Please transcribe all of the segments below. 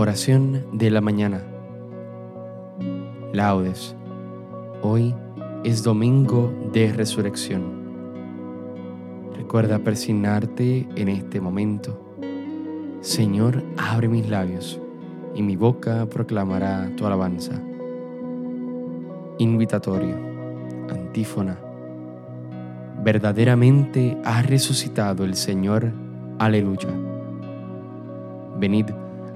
Oración de la mañana. Laudes. Hoy es domingo de resurrección. Recuerda persignarte en este momento. Señor, abre mis labios y mi boca proclamará tu alabanza. Invitatorio. Antífona. Verdaderamente ha resucitado el Señor. Aleluya. Venid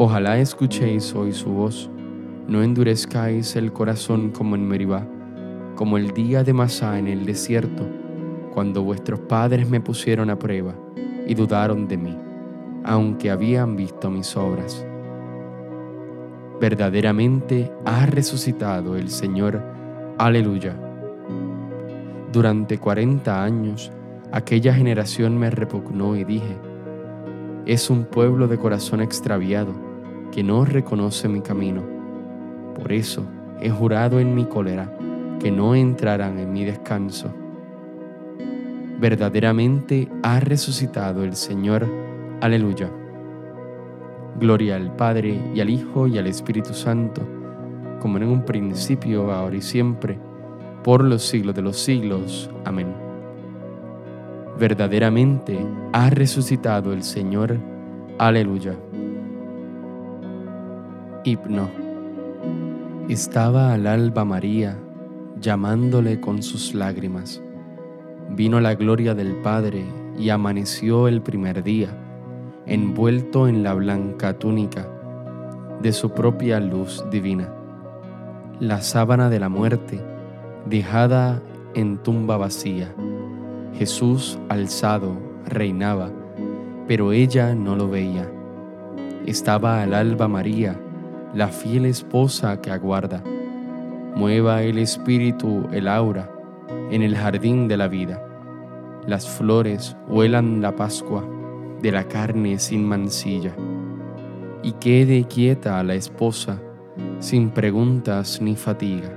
Ojalá escuchéis hoy su voz, no endurezcáis el corazón como en Meribá, como el día de Masá en el desierto, cuando vuestros padres me pusieron a prueba y dudaron de mí, aunque habían visto mis obras. Verdaderamente ha resucitado el Señor. Aleluya. Durante cuarenta años aquella generación me repugnó y dije, es un pueblo de corazón extraviado que no reconoce mi camino. Por eso he jurado en mi cólera que no entrarán en mi descanso. Verdaderamente ha resucitado el Señor. Aleluya. Gloria al Padre y al Hijo y al Espíritu Santo, como en un principio, ahora y siempre, por los siglos de los siglos. Amén. Verdaderamente ha resucitado el Señor. Aleluya. Hipno. Estaba al alba María, llamándole con sus lágrimas. Vino la gloria del Padre y amaneció el primer día, envuelto en la blanca túnica de su propia luz divina. La sábana de la muerte, dejada en tumba vacía. Jesús alzado reinaba, pero ella no lo veía. Estaba al alba María, la fiel esposa que aguarda. Mueva el espíritu el aura en el jardín de la vida. Las flores huelan la Pascua de la carne sin mancilla. Y quede quieta la esposa sin preguntas ni fatiga.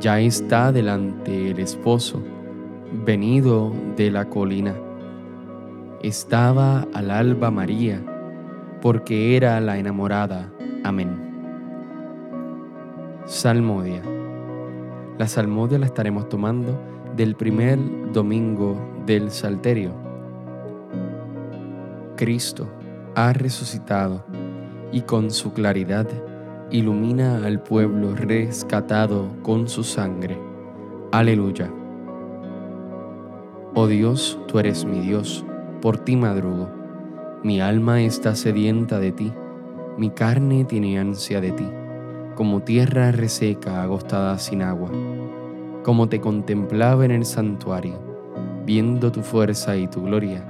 Ya está delante el esposo, venido de la colina. Estaba al alba María, porque era la enamorada Amén. Salmodia. La salmodia la estaremos tomando del primer domingo del Salterio. Cristo ha resucitado y con su claridad ilumina al pueblo rescatado con su sangre. Aleluya. Oh Dios, tú eres mi Dios, por ti madrugo. Mi alma está sedienta de ti mi carne tiene ansia de ti, como tierra reseca agostada sin agua, como te contemplaba en el santuario, viendo tu fuerza y tu gloria.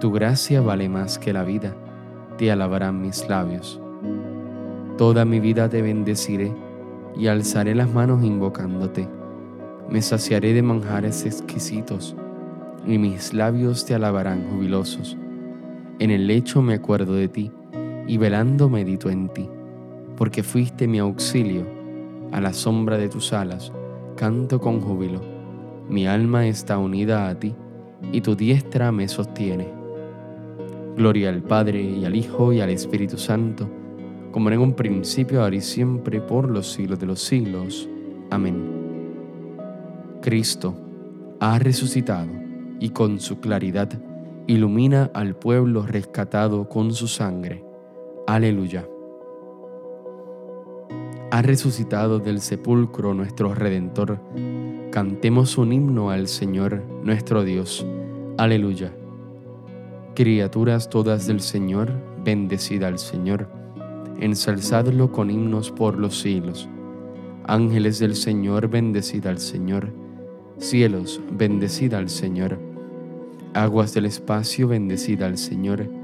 Tu gracia vale más que la vida, te alabarán mis labios. Toda mi vida te bendeciré y alzaré las manos invocándote. Me saciaré de manjares exquisitos y mis labios te alabarán jubilosos. En el lecho me acuerdo de ti y velando medito en ti, porque fuiste mi auxilio, a la sombra de tus alas, canto con júbilo, mi alma está unida a ti, y tu diestra me sostiene. Gloria al Padre y al Hijo y al Espíritu Santo, como en un principio, ahora y siempre, por los siglos de los siglos. Amén. Cristo ha resucitado y con su claridad ilumina al pueblo rescatado con su sangre Aleluya. Ha resucitado del sepulcro nuestro Redentor. Cantemos un himno al Señor nuestro Dios. Aleluya. Criaturas todas del Señor, bendecida al Señor. Ensalzadlo con himnos por los siglos. Ángeles del Señor, bendecida al Señor. Cielos, bendecida al Señor. Aguas del espacio, bendecida al Señor.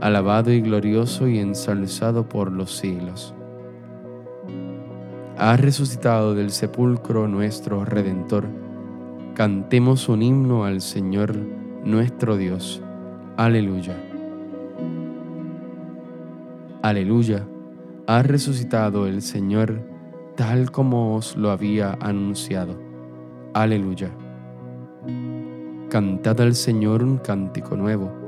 alabado y glorioso y ensalzado por los siglos. Ha resucitado del sepulcro nuestro Redentor. Cantemos un himno al Señor nuestro Dios. Aleluya. Aleluya. Ha resucitado el Señor tal como os lo había anunciado. Aleluya. Cantad al Señor un cántico nuevo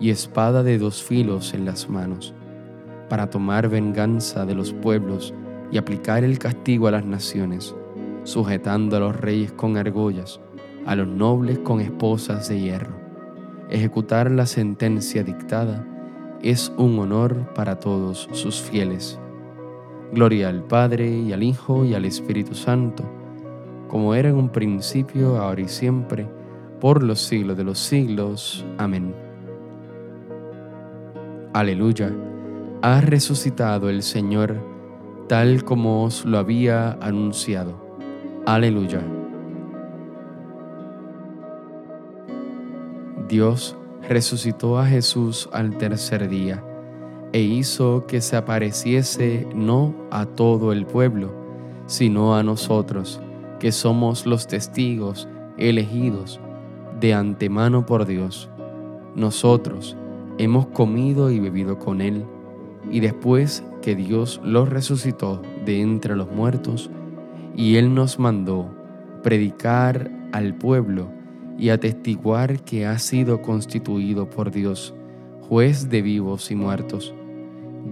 y espada de dos filos en las manos, para tomar venganza de los pueblos y aplicar el castigo a las naciones, sujetando a los reyes con argollas, a los nobles con esposas de hierro. Ejecutar la sentencia dictada es un honor para todos sus fieles. Gloria al Padre y al Hijo y al Espíritu Santo, como era en un principio, ahora y siempre, por los siglos de los siglos. Amén. Aleluya, ha resucitado el Señor tal como os lo había anunciado. Aleluya. Dios resucitó a Jesús al tercer día e hizo que se apareciese no a todo el pueblo, sino a nosotros, que somos los testigos elegidos de antemano por Dios. Nosotros, hemos comido y bebido con Él, y después que Dios lo resucitó de entre los muertos, y Él nos mandó predicar al pueblo y atestiguar que ha sido constituido por Dios, juez de vivos y muertos.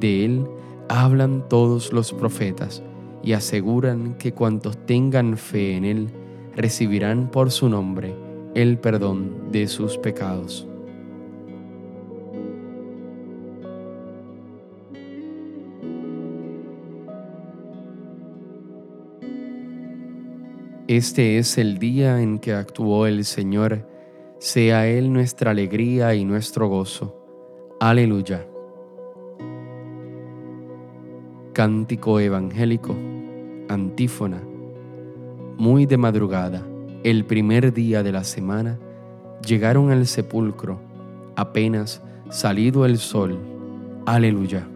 De Él hablan todos los profetas y aseguran que cuantos tengan fe en Él recibirán por su nombre el perdón de sus pecados. Este es el día en que actuó el Señor, sea Él nuestra alegría y nuestro gozo. Aleluya. Cántico evangélico, antífona. Muy de madrugada, el primer día de la semana, llegaron al sepulcro, apenas salido el sol. Aleluya.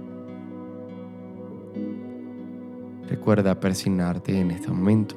Recuerda persignarte en este momento.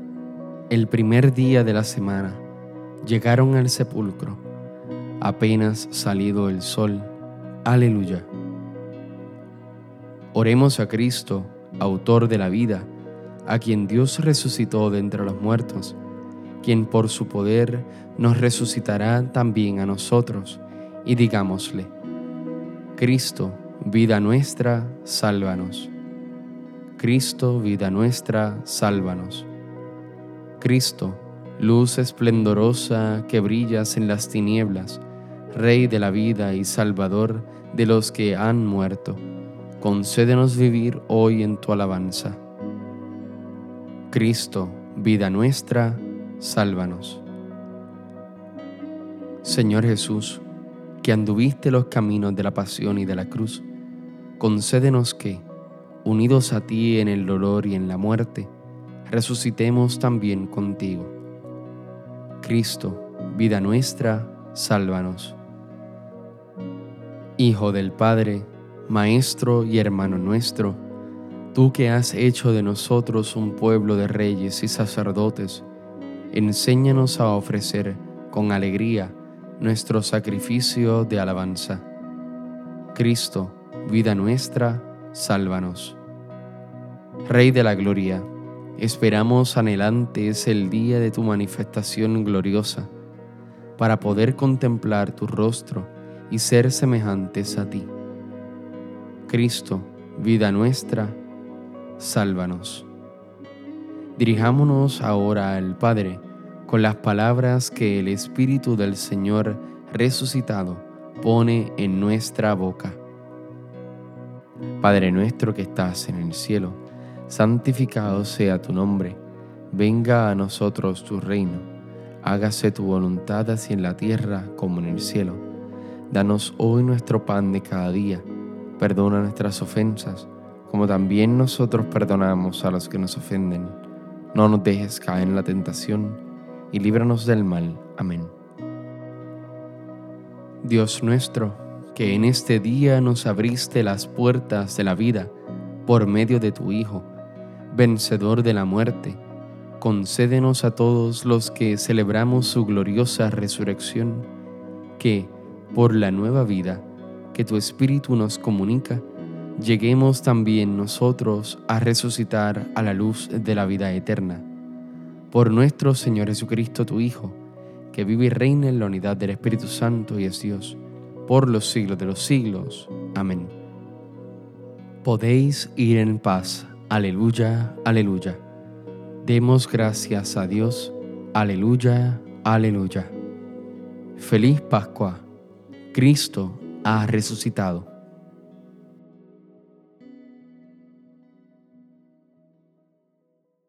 el primer día de la semana, llegaron al sepulcro, apenas salido el sol. Aleluya. Oremos a Cristo, autor de la vida, a quien Dios resucitó de entre los muertos, quien por su poder nos resucitará también a nosotros, y digámosle, Cristo, vida nuestra, sálvanos. Cristo, vida nuestra, sálvanos. Cristo, luz esplendorosa que brillas en las tinieblas, Rey de la vida y Salvador de los que han muerto, concédenos vivir hoy en tu alabanza. Cristo, vida nuestra, sálvanos. Señor Jesús, que anduviste los caminos de la pasión y de la cruz, concédenos que, unidos a ti en el dolor y en la muerte, resucitemos también contigo. Cristo, vida nuestra, sálvanos. Hijo del Padre, Maestro y hermano nuestro, tú que has hecho de nosotros un pueblo de reyes y sacerdotes, enséñanos a ofrecer con alegría nuestro sacrificio de alabanza. Cristo, vida nuestra, sálvanos. Rey de la Gloria, Esperamos anhelantes el día de tu manifestación gloriosa, para poder contemplar tu rostro y ser semejantes a ti. Cristo, vida nuestra, sálvanos. Dirijámonos ahora al Padre con las palabras que el Espíritu del Señor resucitado pone en nuestra boca. Padre nuestro que estás en el cielo, santificado sea tu nombre, venga a nosotros tu reino, hágase tu voluntad así en la tierra como en el cielo. Danos hoy nuestro pan de cada día, perdona nuestras ofensas, como también nosotros perdonamos a los que nos ofenden. No nos dejes caer en la tentación, y líbranos del mal. Amén. Dios nuestro, que en este día nos abriste las puertas de la vida por medio de tu Hijo, vencedor de la muerte, concédenos a todos los que celebramos su gloriosa resurrección, que, por la nueva vida que tu Espíritu nos comunica, lleguemos también nosotros a resucitar a la luz de la vida eterna. Por nuestro Señor Jesucristo, tu Hijo, que vive y reina en la unidad del Espíritu Santo y es Dios, por los siglos de los siglos. Amén. Podéis ir en paz Aleluya, aleluya. Demos gracias a Dios. Aleluya, aleluya. Feliz Pascua. Cristo ha resucitado.